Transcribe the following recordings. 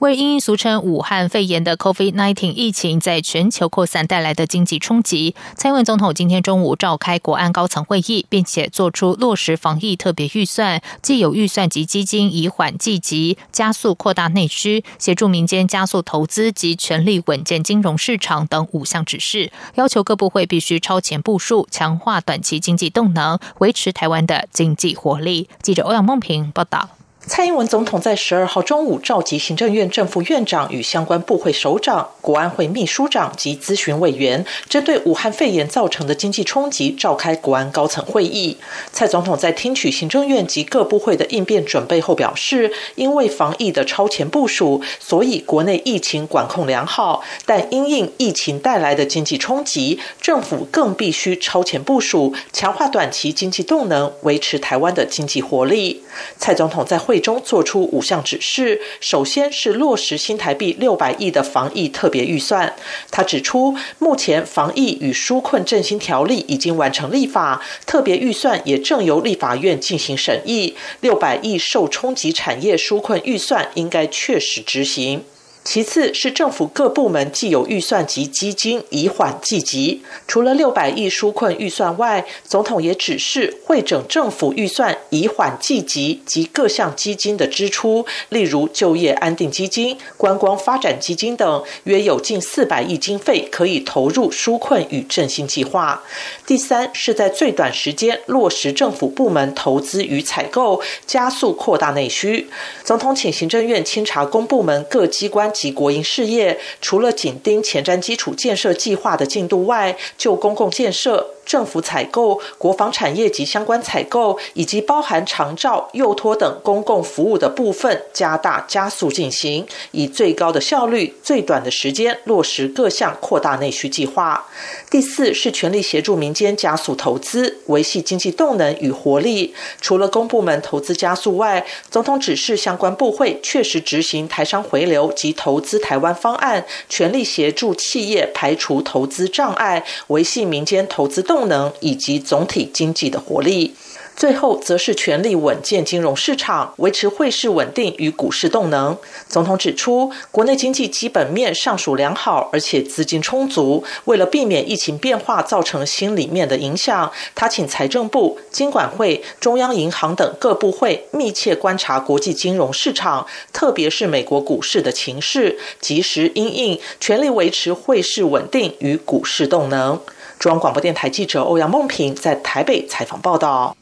为因俗称武汉肺炎的 COVID-19 疫情在全球扩散带来的经济冲击，蔡英文总统今天中午召开国安高层会议，并且做出落实防疫特别预算、既有预算及基金以缓济急、加速扩大内需、协助民间加速投资及全力稳健金融市场等五项指示，要求各部会必须超前部署，强化短期经济动能，维持台湾的经济活力。记者欧阳梦平报道。蔡英文总统在十二号中午召集行政院正副院长与相关部会首长、国安会秘书长及咨询委员，针对武汉肺炎造成的经济冲击，召开国安高层会议。蔡总统在听取行政院及各部会的应变准备后表示，因为防疫的超前部署，所以国内疫情管控良好，但因应疫情带来的经济冲击，政府更必须超前部署，强化短期经济动能，维持台湾的经济活力。蔡总统在会。中做出五项指示，首先是落实新台币六百亿的防疫特别预算。他指出，目前防疫与纾困振兴条例已经完成立法，特别预算也正由立法院进行审议。六百亿受冲击产业纾困预算应该确实执行。其次是政府各部门既有预算及基金以缓济急。除了六百亿纾困预算外，总统也指示会整政府预算以缓济急及各项基金的支出，例如就业安定基金、观光发展基金等，约有近四百亿经费可以投入纾困与振兴计划。第三是在最短时间落实政府部门投资与采购，加速扩大内需。总统请行政院清查公部门各机关。及国营事业，除了紧盯前瞻基础建设计划的进度外，就公共建设。政府采购、国防产业及相关采购，以及包含长照、幼托等公共服务的部分，加大加速进行，以最高的效率、最短的时间落实各项扩大内需计划。第四是全力协助民间加速投资，维系经济动能与活力。除了公部门投资加速外，总统指示相关部会确实执行台商回流及投资台湾方案，全力协助企业排除投资障碍，维系民间投资动。动能以及总体经济的活力。最后，则是全力稳健金融市场，维持汇市稳定与股市动能。总统指出，国内经济基本面尚属良好，而且资金充足。为了避免疫情变化造成心里面的影响，他请财政部、金管会、中央银行等各部会密切观察国际金融市场，特别是美国股市的情势，及时因应，全力维持汇市稳定与股市动能。中央广播电台记者欧阳梦平在台北采访报道。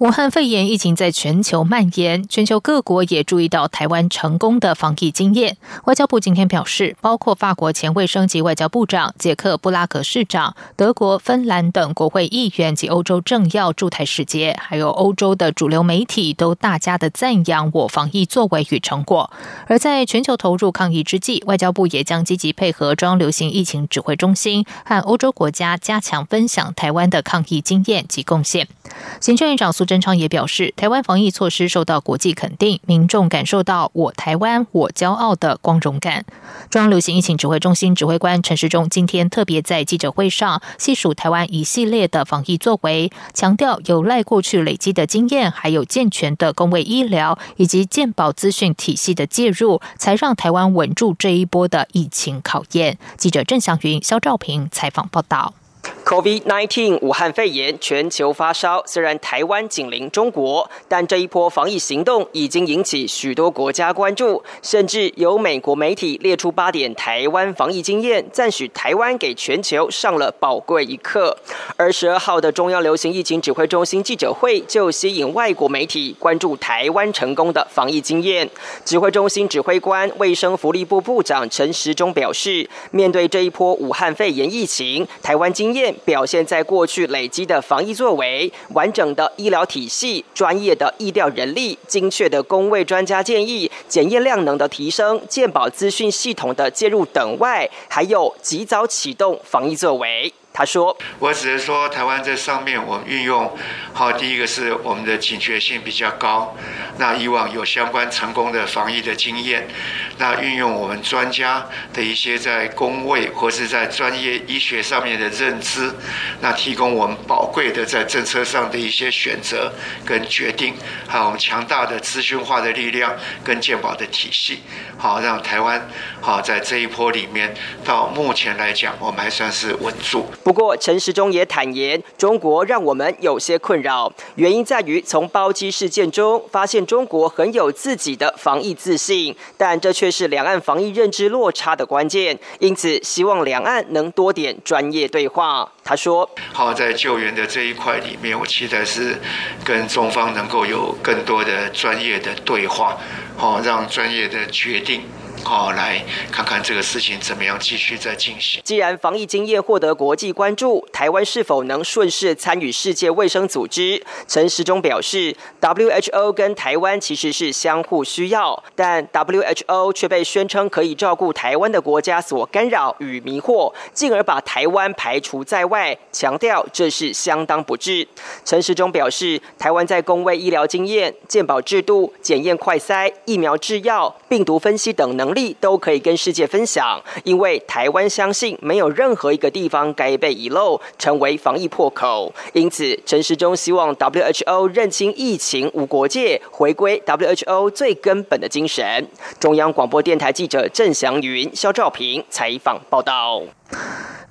武汉肺炎疫情在全球蔓延，全球各国也注意到台湾成功的防疫经验。外交部今天表示，包括法国前卫生及外交部长捷克布拉格市长、德国、芬兰等国会议员及欧洲政要驻台使节，还有欧洲的主流媒体，都大加的赞扬我防疫作为与成果。而在全球投入抗疫之际，外交部也将积极配合中央流行疫情指挥中心和欧洲国家，加强分享台湾的抗疫经验及贡献。行政院长苏。贞昌也表示，台湾防疫措施受到国际肯定，民众感受到“我台湾，我骄傲”的光荣感。中央流行疫情指挥中心指挥官陈时中今天特别在记者会上细数台湾一系列的防疫作为，强调有赖过去累积的经验，还有健全的公卫医疗以及健保资讯体系的介入，才让台湾稳住这一波的疫情考验。记者郑祥云、肖兆平采访报道。COVID-19 武汉肺炎全球发烧，虽然台湾紧邻中国，但这一波防疫行动已经引起许多国家关注，甚至有美国媒体列出八点台湾防疫经验，赞许台湾给全球上了宝贵一课。而十二号的中央流行疫情指挥中心记者会就吸引外国媒体关注台湾成功的防疫经验。指挥中心指挥官、卫生福利部部长陈时中表示，面对这一波武汉肺炎疫情，台湾经验。表现在过去累积的防疫作为、完整的医疗体系、专业的医疗人力、精确的工位专家建议、检验量能的提升、健保资讯系统的介入等外，还有及早启动防疫作为。他说：“我只是说，台湾在上面，我们运用好，第一个是我们的警觉性比较高。那以往有相关成功的防疫的经验，那运用我们专家的一些在工位或是在专业医学上面的认知，那提供我们宝贵的在政策上的一些选择跟决定，还有我们强大的资讯化的力量跟健保的体系，好让台湾好在这一波里面，到目前来讲，我们还算是稳住。”不过，陈时中也坦言，中国让我们有些困扰，原因在于从包机事件中发现中国很有自己的防疫自信，但这却是两岸防疫认知落差的关键。因此，希望两岸能多点专业对话。他说：“好，在救援的这一块里面，我期待是跟中方能够有更多的专业的对话，好，让专业的决定。”哦，来看看这个事情怎么样继续再进行。既然防疫经验获得国际关注，台湾是否能顺势参与世界卫生组织？陈时中表示，WHO 跟台湾其实是相互需要，但 WHO 却被宣称可以照顾台湾的国家所干扰与迷惑，进而把台湾排除在外，强调这是相当不智。陈时中表示，台湾在公卫医疗经验、健保制度、检验快筛、疫苗制药、病毒分析等能。力都可以跟世界分享，因为台湾相信没有任何一个地方该被遗漏，成为防疫破口。因此，陈时中希望 WHO 认清疫情无国界，回归 WHO 最根本的精神。中央广播电台记者郑祥云、肖兆平采访报道。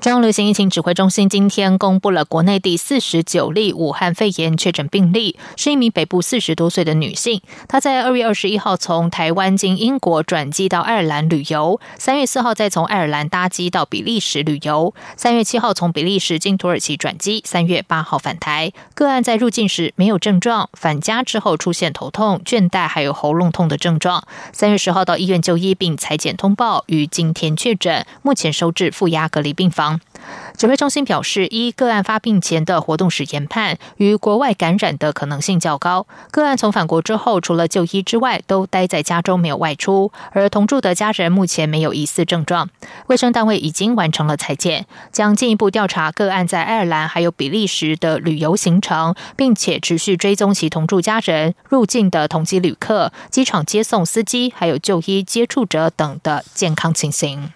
中央流行疫情指挥中心今天公布了国内第四十九例武汉肺炎确诊病例，是一名北部四十多岁的女性。她在二月二十一号从台湾经英国转机到爱尔兰旅游，三月四号再从爱尔兰搭机到比利时旅游，三月七号从比利时经土耳其转机，三月八号返台。个案在入境时没有症状，返家之后出现头痛、倦怠还有喉咙痛的症状。三月十号到医院就医并裁剪通报，于今天确诊，目前收治负压隔离病房。指挥中心表示，一个案发病前的活动史研判，与国外感染的可能性较高。个案从返国之后，除了就医之外，都待在家中没有外出，而同住的家人目前没有疑似症状。卫生单位已经完成了裁剪，将进一步调查个案在爱尔兰还有比利时的旅游行程，并且持续追踪其同住家人、入境的同机旅客、机场接送司机还有就医接触者等的健康情形。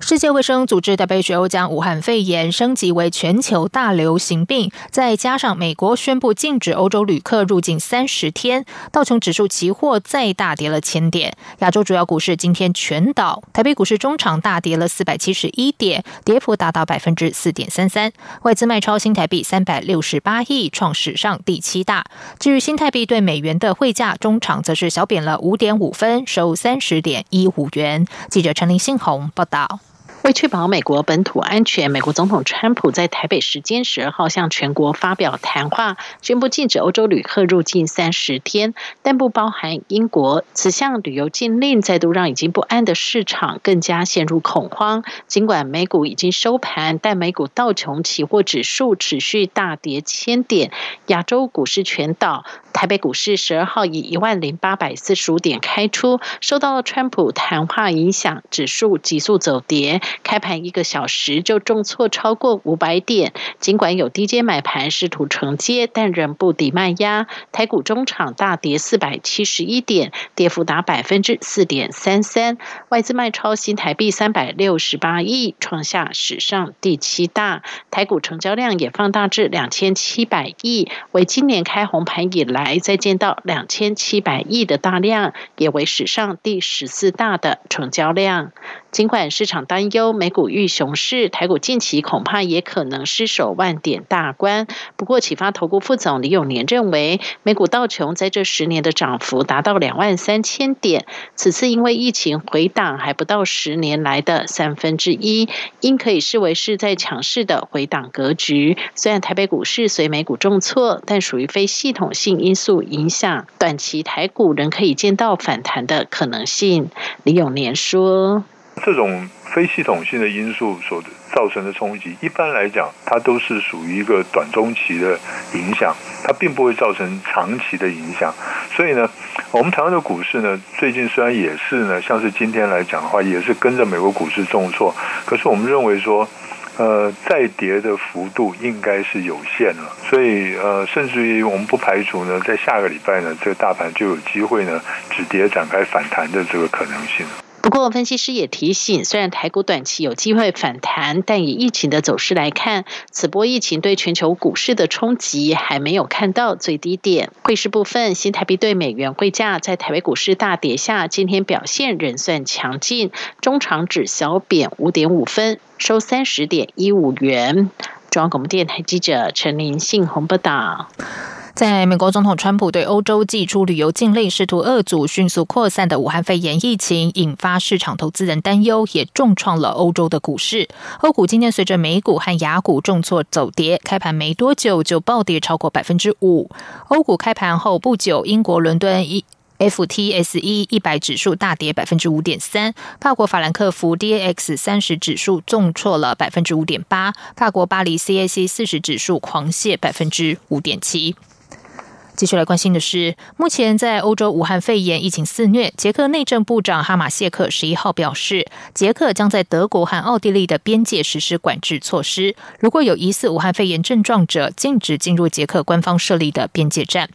世界卫生组织 WHO 将武汉肺炎升级为全球大流行病，再加上美国宣布禁止欧洲旅客入境三十天，道琼指数期货再大跌了千点。亚洲主要股市今天全倒，台北股市中场大跌了四百七十一点，跌幅达到百分之四点三三。外资卖超新台币三百六十八亿，创史上第七大。至于新台币对美元的汇价，中场则是小贬了五点五分，收三十点一五元。记者陈林信宏报道。为确保美国本土安全，美国总统川普在台北时间十二号向全国发表谈话，宣布禁止欧洲旅客入境三十天，但不包含英国。此项旅游禁令再度让已经不安的市场更加陷入恐慌。尽管美股已经收盘，但美股道琼期货指数持续大跌千点，亚洲股市全倒。台北股市十二号以一万零八百四十五点开出，受到川普谈话影响，指数急速走跌。开盘一个小时就重挫超过五百点，尽管有低阶买盘试图承接，但仍不敌卖压。台股中场大跌四百七十一点，跌幅达百分之四点三三。外资卖超新台币三百六十八亿，创下史上第七大。台股成交量也放大至两千七百亿，为今年开红盘以来再见到两千七百亿的大量，也为史上第十四大的成交量。尽管市场担忧美股遇熊市，台股近期恐怕也可能失守万点大关。不过，启发投顾副总李永年认为，美股道琼在这十年的涨幅达到两万三千点，此次因为疫情回档还不到十年来的三分之一，应可以视为是在强势的回档格局。虽然台北股市随美股重挫，但属于非系统性因素影响，短期台股仍可以见到反弹的可能性。李永年说。这种非系统性的因素所造成的冲击，一般来讲，它都是属于一个短中期的影响，它并不会造成长期的影响。所以呢，我们台湾的股市呢，最近虽然也是呢，像是今天来讲的话，也是跟着美国股市重挫，可是我们认为说。呃，再跌的幅度应该是有限了。所以呃，甚至于我们不排除呢，在下个礼拜呢，这个大盘就有机会呢止跌展开反弹的这个可能性。不过，分析师也提醒，虽然台股短期有机会反弹，但以疫情的走势来看，此波疫情对全球股市的冲击还没有看到最低点。汇市部分，新台币对美元汇价在台北股市大跌下，今天表现仍算强劲，中长指小贬五点五分，收三十点一五元。中央广播电台记者陈林信洪报道。在美国总统川普对欧洲寄出旅游禁令，试图遏阻迅速扩散的武汉肺炎疫情，引发市场投资人担忧，也重创了欧洲的股市。欧股今天随着美股和雅股重挫走跌，开盘没多久就暴跌超过百分之五。欧股开盘后不久，英国伦敦一 FTSE 一百指数大跌百分之五点三，法国法兰克福 DAX 三十指数重挫了百分之五点八，法国巴黎 CAC 四十指数狂泻百分之五点七。继续来关心的是，目前在欧洲武汉肺炎疫情肆虐，捷克内政部长哈马谢克十一号表示，捷克将在德国和奥地利的边界实施管制措施，如果有疑似武汉肺炎症状者，禁止进入捷克官方设立的边界站。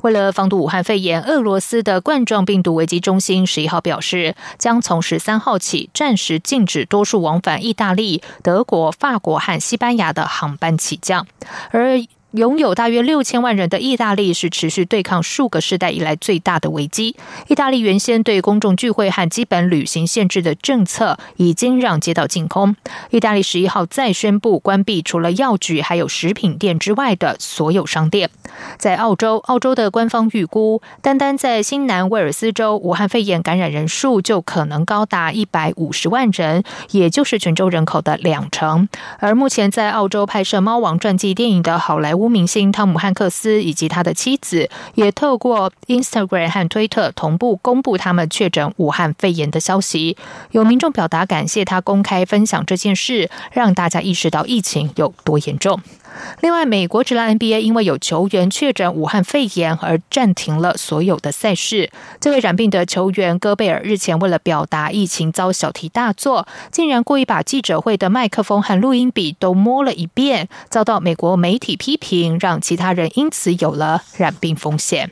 为了防堵武汉肺炎，俄罗斯的冠状病毒危机中心十一号表示，将从十三号起暂时禁止多数往返意大利、德国、法国和西班牙的航班起降，而。拥有大约六千万人的意大利是持续对抗数个世代以来最大的危机。意大利原先对公众聚会和基本旅行限制的政策，已经让街道净空。意大利十一号再宣布关闭除了药局还有食品店之外的所有商店。在澳洲，澳洲的官方预估，单单在新南威尔斯州，武汉肺炎感染人数就可能高达一百五十万人，也就是全州人口的两成。而目前在澳洲拍摄《猫王》传记电影的好莱坞明星汤姆汉克斯以及他的妻子，也透过 Instagram 和推特同步公布他们确诊武汉肺炎的消息。有民众表达感谢他公开分享这件事，让大家意识到疫情有多严重。另外，美国职篮 NBA 因为有球员确诊武汉肺炎而暂停了所有的赛事。这位染病的球员戈贝尔日前为了表达疫情遭小题大做，竟然故意把记者会的麦克风和录音笔都摸了一遍，遭到美国媒体批评，让其他人因此有了染病风险。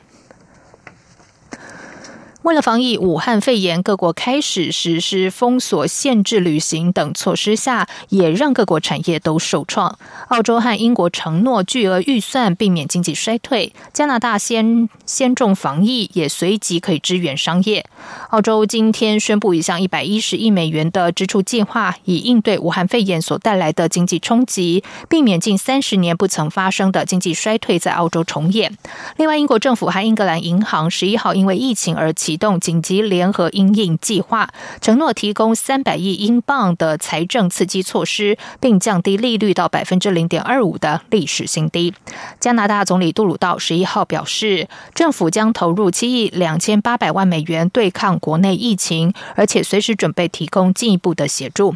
为了防疫武汉肺炎，各国开始实施封锁、限制旅行等措施下，也让各国产业都受创。澳洲和英国承诺巨额预算，避免经济衰退；加拿大先先重防疫，也随即可以支援商业。澳洲今天宣布一项一百一十亿美元的支出计划，以应对武汉肺炎所带来的经济冲击，避免近三十年不曾发生的经济衰退在澳洲重演。另外，英国政府和英格兰银行十一号因为疫情而起。动紧急联合应应计划，承诺提供三百亿英镑的财政刺激措施，并降低利率到百分之零点二五的历史新低。加拿大总理杜鲁道十一号表示，政府将投入七亿两千八百万美元对抗国内疫情，而且随时准备提供进一步的协助。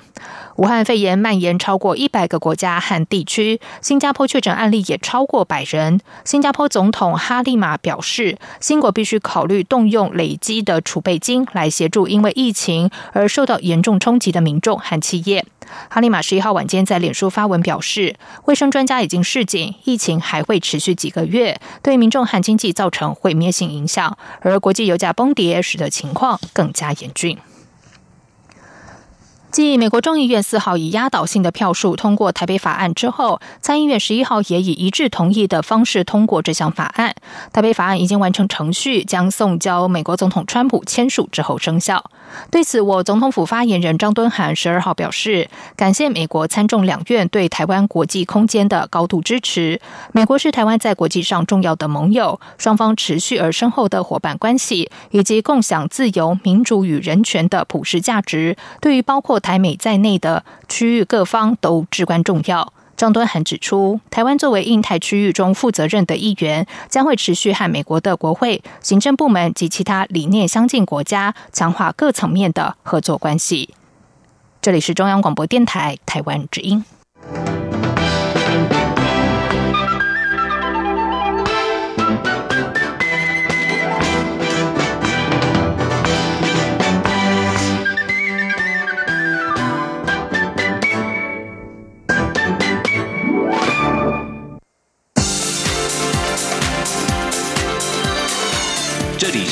武汉肺炎蔓延超过一百个国家和地区，新加坡确诊案例也超过百人。新加坡总统哈利马表示，新国必须考虑动用累积的储备金来协助因为疫情而受到严重冲击的民众和企业。哈利马十一号晚间在脸书发文表示，卫生专家已经示警，疫情还会持续几个月，对民众和经济造成毁灭性影响，而国际油价崩跌使得情况更加严峻。继美国众议院四号以压倒性的票数通过台北法案之后，参议院十一号也以一致同意的方式通过这项法案。台北法案已经完成程序，将送交美国总统川普签署之后生效。对此，我总统府发言人张敦涵十二号表示，感谢美国参众两院对台湾国际空间的高度支持。美国是台湾在国际上重要的盟友，双方持续而深厚的伙伴关系，以及共享自由、民主与人权的普世价值，对于包括台美在内的区域各方都至关重要。张敦涵指出，台湾作为印太区域中负责任的一员，将会持续和美国的国会、行政部门及其他理念相近国家强化各层面的合作关系。这里是中央广播电台台湾之音。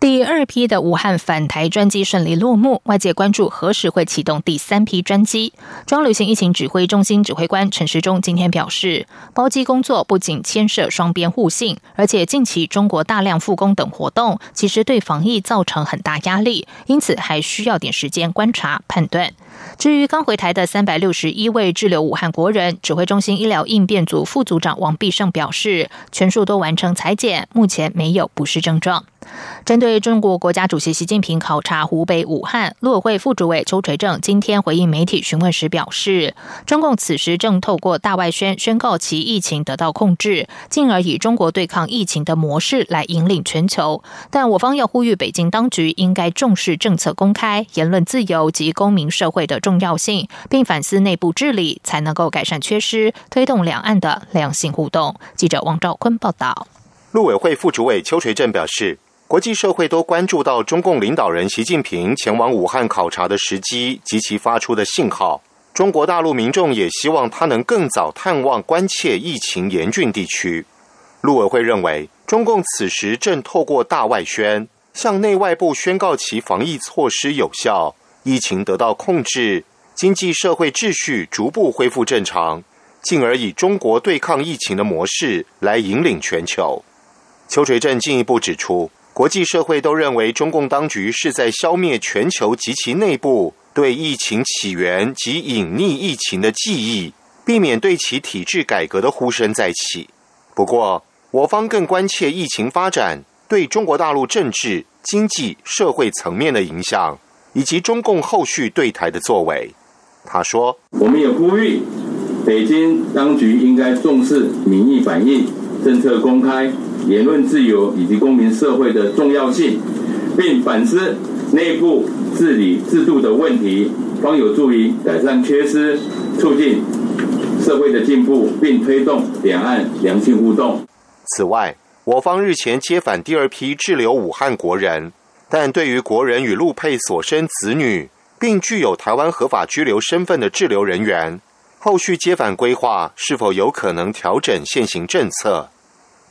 第二批的武汉返台专机顺利落幕，外界关注何时会启动第三批专机。中旅行疫情指挥中心指挥官陈时中今天表示，包机工作不仅牵涉双边互信，而且近期中国大量复工等活动，其实对防疫造成很大压力，因此还需要点时间观察判断。至于刚回台的三百六十一位滞留武汉国人，指挥中心医疗应变组副组长王必胜表示，全数都完成裁剪，目前没有不适症状。针对中国国家主席习近平考察湖北武汉，陆委会副主委邱垂正今天回应媒体询问时表示，中共此时正透过大外宣宣告其疫情得到控制，进而以中国对抗疫情的模式来引领全球。但我方要呼吁北京当局应该重视政策公开、言论自由及公民社会的重要性，并反思内部治理，才能够改善缺失，推动两岸的良性互动。记者王兆坤报道。陆委会副主委邱垂正表示。国际社会都关注到中共领导人习近平前往武汉考察的时机及其发出的信号。中国大陆民众也希望他能更早探望关切疫情严峻地区。陆委会认为，中共此时正透过大外宣向内外部宣告其防疫措施有效，疫情得到控制，经济社会秩序逐步恢复正常，进而以中国对抗疫情的模式来引领全球。邱垂正进一步指出。国际社会都认为，中共当局是在消灭全球及其内部对疫情起源及隐匿疫情的记忆，避免对其体制改革的呼声再起。不过，我方更关切疫情发展对中国大陆政治、经济、社会层面的影响，以及中共后续对台的作为。他说：“我们也呼吁北京当局应该重视民意反应，政策公开。”言论自由以及公民社会的重要性，并反思内部治理制度的问题，方有助于改善缺失，促进社会的进步，并推动两岸良性互动。此外，我方日前接返第二批滞留武汉国人，但对于国人与陆配所生子女，并具有台湾合法居留身份的滞留人员，后续接返规划是否有可能调整现行政策？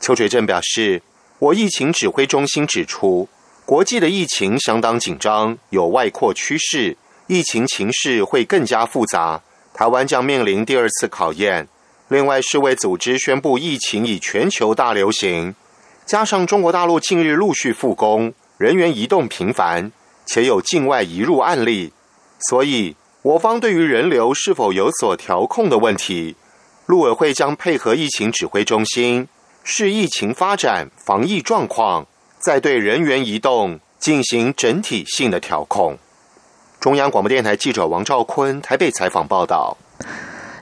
邱垂正表示，我疫情指挥中心指出，国际的疫情相当紧张，有外扩趋势，疫情情势会更加复杂，台湾将面临第二次考验。另外，世卫组织宣布疫情已全球大流行，加上中国大陆近日陆续复工，人员移动频繁，且有境外移入案例，所以我方对于人流是否有所调控的问题，陆委会将配合疫情指挥中心。视疫情发展、防疫状况，再对人员移动进行整体性的调控。中央广播电台记者王兆坤台北采访报道。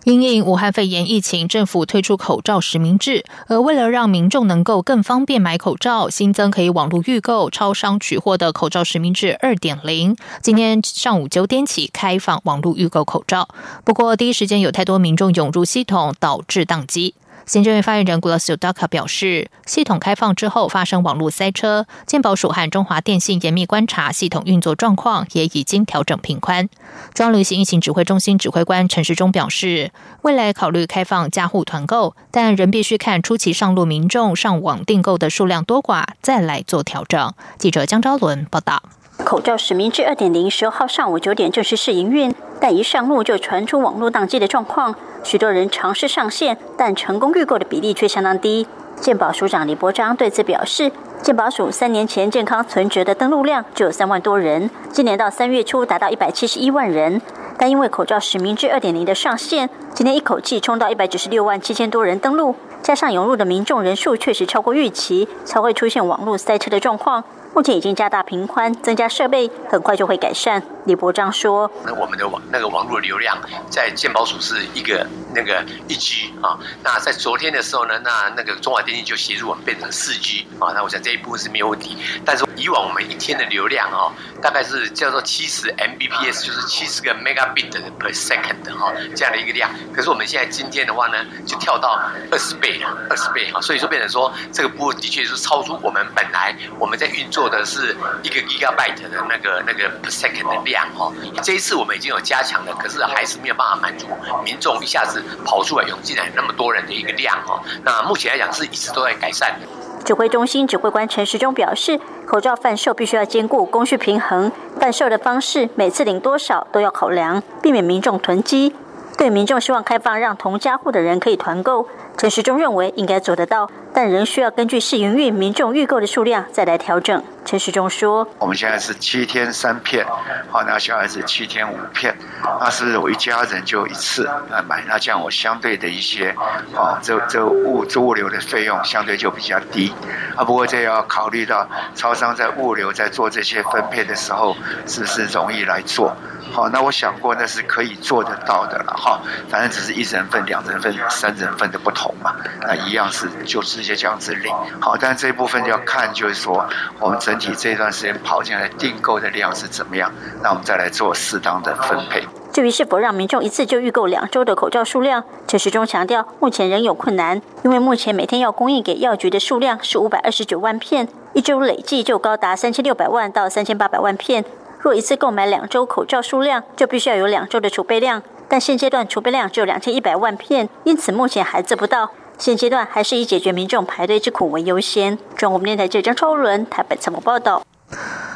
因应武汉肺炎疫情，政府推出口罩实名制，而为了让民众能够更方便买口罩，新增可以网络预购、超商取货的口罩实名制二点零。今天上午九点起开放网络预购口罩，不过第一时间有太多民众涌入系统，导致宕机。行政院发言人古拉斯尤达卡表示，系统开放之后发生网络塞车，健保署和中华电信严密观察系统运作状况，也已经调整频宽。中央旅行疫情指挥中心指挥官陈时中表示，未来考虑开放加户团购，但仍必须看初期上路民众上网订购的数量多寡，再来做调整。记者江昭伦报道。口罩实名制二点零十号上午九点正式试营运，但一上路就传出网络宕机的状况。许多人尝试上线，但成功预购的比例却相当低。健保署长李伯章对此表示，健保署三年前健康存折的登录量就有三万多人，今年到三月初达到一百七十一万人，但因为口罩实名制二点零的上线，今天一口气冲到一百九十六万七千多人登录，加上涌入的民众人数确实超过预期，才会出现网络塞车的状况。目前已经加大频宽，增加设备，很快就会改善。李博章说：“那我们的网那个网络流量在健保署是一个那个一 G 啊，那在昨天的时候呢，那那个中华电信就协助我们变成四 G 啊，那我想这一部分是没有问题。但是以往我们一天的流量啊，大概是叫做七十 Mbps，就是七十个 megabit per second 哈这样的一个量。可是我们现在今天的话呢，就跳到二十倍了，二十倍哈，所以说变成说这个部分的确是超出我们本来我们在运作的是一个 gigabyte 的那个那个 per second 的量哦。这一次我们已经有加强了，可是还是没有办法满足民众一下子跑出来涌进来那么多人的一个量哦。那目前来讲是一直都在改善。指挥中心指挥官陈时中表示，口罩贩售必须要兼顾供需平衡，贩售的方式每次领多少都要考量，避免民众囤积。对民众希望开放让同家户的人可以团购，陈时中认为应该做得到，但仍需要根据试营运民众预购的数量再来调整。陈时中说：“我们现在是七天三片，好，那小孩子七天五片，那是我一家人就一次来买？那这样我相对的一些，哦，这这物这物流的费用相对就比较低。啊，不过这要考虑到超商在物流在做这些分配的时候，是不是容易来做？好，那我想过那是可以做得到的了，哈，反正只是一人份、两人份、三人份的不同嘛，那一样是就直接这样子领。好，但这一部分就要看就是说我们整。体这段时间跑进来订购的量是怎么样？那我们再来做适当的分配。至于是否让民众一次就预购两周的口罩数量，陈时中强调，目前仍有困难，因为目前每天要供应给药局的数量是五百二十九万片，一周累计就高达三千六百万到三千八百万片。若一次购买两周口罩数量，就必须要有两周的储备量，但现阶段储备量只有两千一百万片，因此目前还做不到。现阶段还是以解决民众排队之苦为优先。中国电台记者超伦台北采访报道。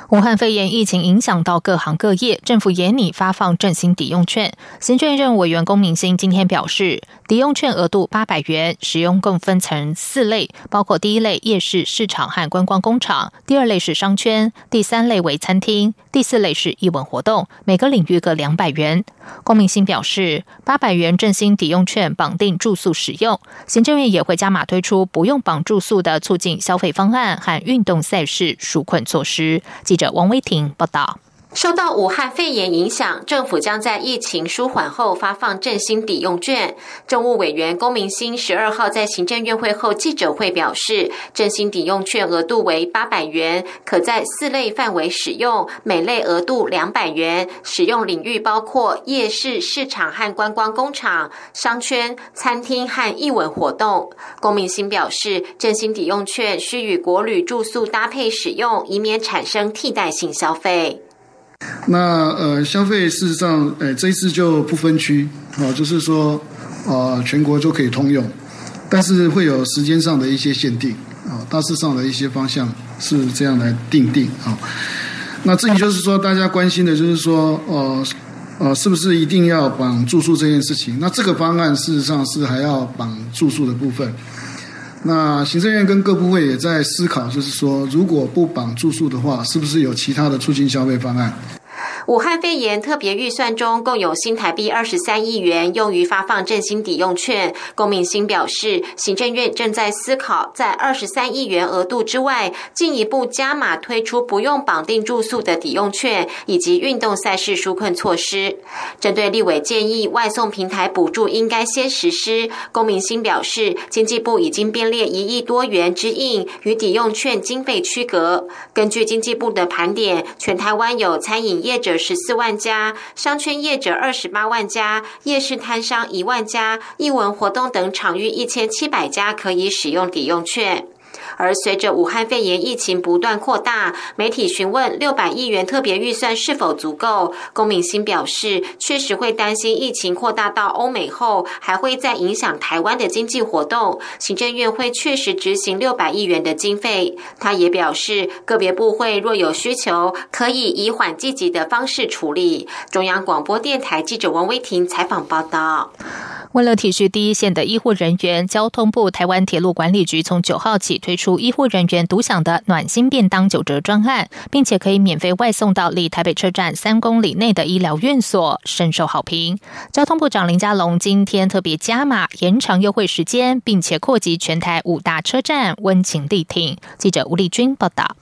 武汉肺炎疫情影响到各行各业，政府严拟发放振兴抵用券。行政院委员龚明星今天表示，抵用券额度八百元，使用共分成四类，包括第一类夜市市场和观光工厂，第二类是商圈，第三类为餐厅，第四类是义文活动，每个领域各两百元。龚明鑫表示，八百元振兴抵用券绑定住宿使用，行政院也会加码推出不用绑住宿的促进消费方案和运动赛事纾困措施。记者王威婷报道。受到武汉肺炎影响，政府将在疫情舒缓后发放振兴抵用券。政务委员龚明鑫十二号在行政院会后记者会表示，振兴抵用券额度为八百元，可在四类范围使用，每类额度两百元，使用领域包括夜市、市场和观光工厂、商圈、餐厅和艺文活动。龚明鑫表示，振兴抵用券需与国旅住宿搭配使用，以免产生替代性消费。那呃，消费事实上，呃，这一次就不分区啊，就是说，呃，全国都可以通用，但是会有时间上的一些限定啊，大致上的一些方向是这样来定定啊。那至于就是说，大家关心的就是说，呃呃，是不是一定要绑住宿这件事情？那这个方案事实上是还要绑住宿的部分。那行政院跟各部会也在思考，就是说，如果不绑住宿的话，是不是有其他的促进消费方案？武汉肺炎特别预算中共有新台币二十三亿元用于发放振兴抵用券。龚明星表示，行政院正在思考在二十三亿元额度之外，进一步加码推出不用绑定住宿的抵用券，以及运动赛事纾困措施。针对立委建议外送平台补助应该先实施，龚明星表示，经济部已经编列一亿多元之应与抵用券经费区隔。根据经济部的盘点，全台湾有餐饮业者。十四万家商圈业者二十八万家夜市摊商一万家艺文活动等场域一千七百家可以使用抵用券。而随着武汉肺炎疫情不断扩大，媒体询问六百亿元特别预算是否足够，龚明鑫表示，确实会担心疫情扩大到欧美后，还会再影响台湾的经济活动。行政院会确实执行六百亿元的经费。他也表示，个别部会若有需求，可以以缓积极的方式处理。中央广播电台记者王威婷采访报道。为了体恤第一线的医护人员，交通部台湾铁路管理局从九号起推出医护人员独享的暖心便当九折专案，并且可以免费外送到离台北车站三公里内的医疗院所，深受好评。交通部长林佳龙今天特别加码延长优惠时间，并且扩及全台五大车站，温情力挺。记者吴丽君报道。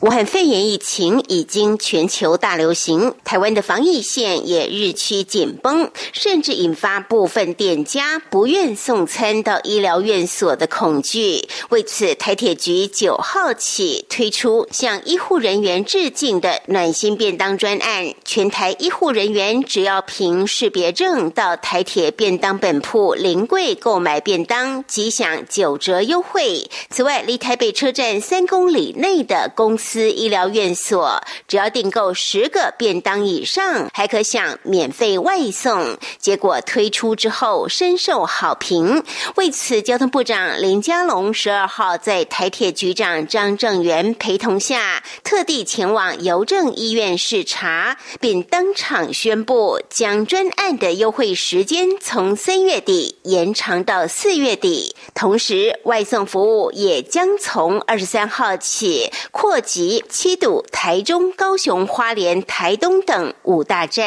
武汉肺炎疫情已经全球大流行，台湾的防疫线也日趋紧绷，甚至引发部分店家不愿送餐到医疗院所的恐惧。为此，台铁局九号起推出向医护人员致敬的暖心便当专案，全台医护人员只要凭识别证到台铁便当本铺临柜购买便当，即享九折优惠。此外，离台北车站三公里内的公公司医疗院所，只要订购十个便当以上，还可享免费外送。结果推出之后深受好评。为此，交通部长林佳龙十二号在台铁局长张正元陪同下，特地前往邮政医院视察，并当场宣布将专案的优惠时间从三月底延长到四月底，同时外送服务也将从二十三号起扩。及七堵、台中、高雄、花莲、台东等五大站，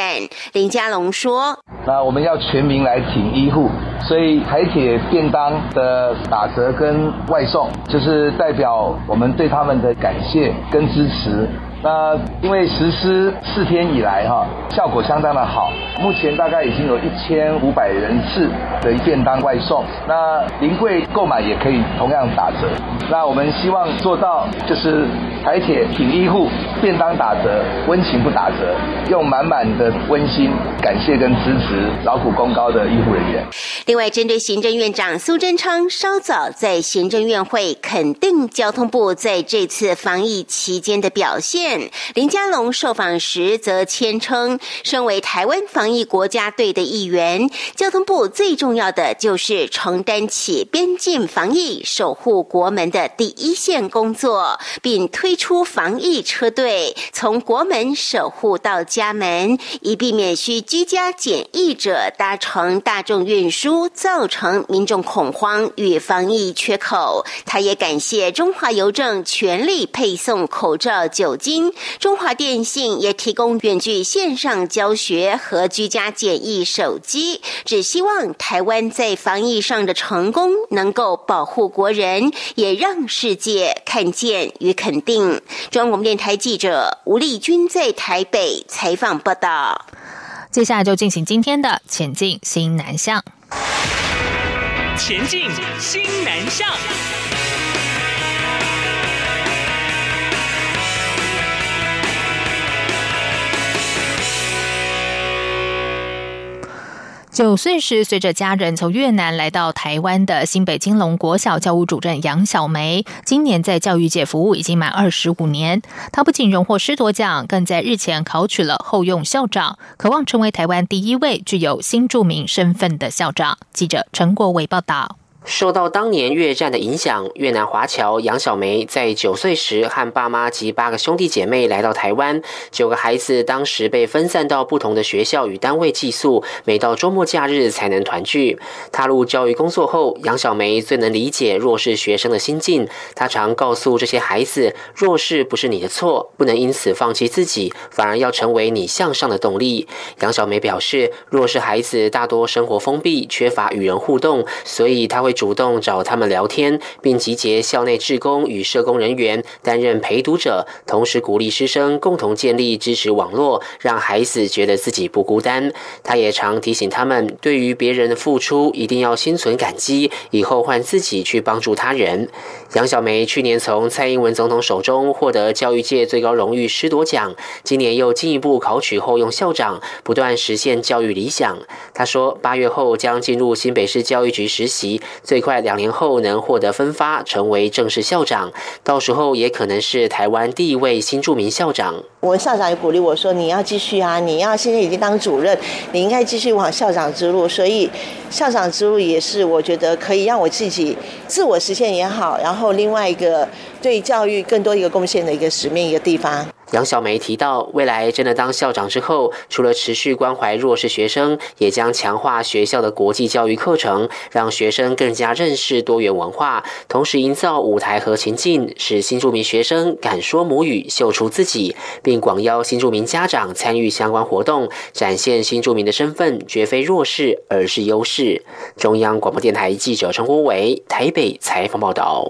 林佳龙说：“那我们要全民来挺医护，所以台铁便当的打折跟外送，就是代表我们对他们的感谢跟支持。”那因为实施四天以来哈，效果相当的好，目前大概已经有一千五百人次的便当外送。那临柜购买也可以同样打折。那我们希望做到就是台铁挺医护，便当打折，温情不打折，用满满的温馨感谢跟支持劳苦功高的医护人员。另外，针对行政院长苏贞昌稍早在行政院会肯定交通部在这次防疫期间的表现。林佳龙受访时则谦称，身为台湾防疫国家队的一员，交通部最重要的就是承担起边境防疫、守护国门的第一线工作，并推出防疫车队，从国门守护到家门，以避免需居家检疫者搭乘大众运输，造成民众恐慌与防疫缺口。他也感谢中华邮政全力配送口罩、酒精。中华电信也提供远距线上教学和居家简易手机，只希望台湾在防疫上的成功能够保护国人，也让世界看见与肯定。中央广电台记者吴丽君在台北采访报道。接下来就进行今天的前进新南向。前进新南向。九岁时，随着家人从越南来到台湾的新北金龙国小教务主任杨小梅，今年在教育界服务已经满二十五年。她不仅荣获师铎奖，更在日前考取了后用校长，渴望成为台湾第一位具有新著名身份的校长。记者陈国伟报道。受到当年越战的影响，越南华侨杨小梅在九岁时和爸妈及八个兄弟姐妹来到台湾。九个孩子当时被分散到不同的学校与单位寄宿，每到周末假日才能团聚。踏入教育工作后，杨小梅最能理解弱势学生的心境。她常告诉这些孩子：“弱势不是你的错，不能因此放弃自己，反而要成为你向上的动力。”杨小梅表示，弱势孩子大多生活封闭，缺乏与人互动，所以她会。主动找他们聊天，并集结校内职工与社工人员担任陪读者，同时鼓励师生共同建立支持网络，让孩子觉得自己不孤单。他也常提醒他们，对于别人的付出一定要心存感激，以后换自己去帮助他人。杨小梅去年从蔡英文总统手中获得教育界最高荣誉师铎奖，今年又进一步考取后用校长，不断实现教育理想。他说，八月后将进入新北市教育局实习。最快两年后能获得分发，成为正式校长，到时候也可能是台湾第一位新著名校长。我校长也鼓励我说：“你要继续啊，你要现在已经当主任，你应该继续往校长之路。”所以，校长之路也是我觉得可以让我自己自我实现也好，然后另外一个对教育更多一个贡献的一个使命一个地方。杨小梅提到，未来真的当校长之后，除了持续关怀弱势学生，也将强化学校的国际教育课程，让学生更加认识多元文化，同时营造舞台和情境，使新住民学生敢说母语，秀出自己，并广邀新住民家长参与相关活动，展现新住民的身份绝非弱势，而是优势。中央广播电台记者陈国伟台北采访报道。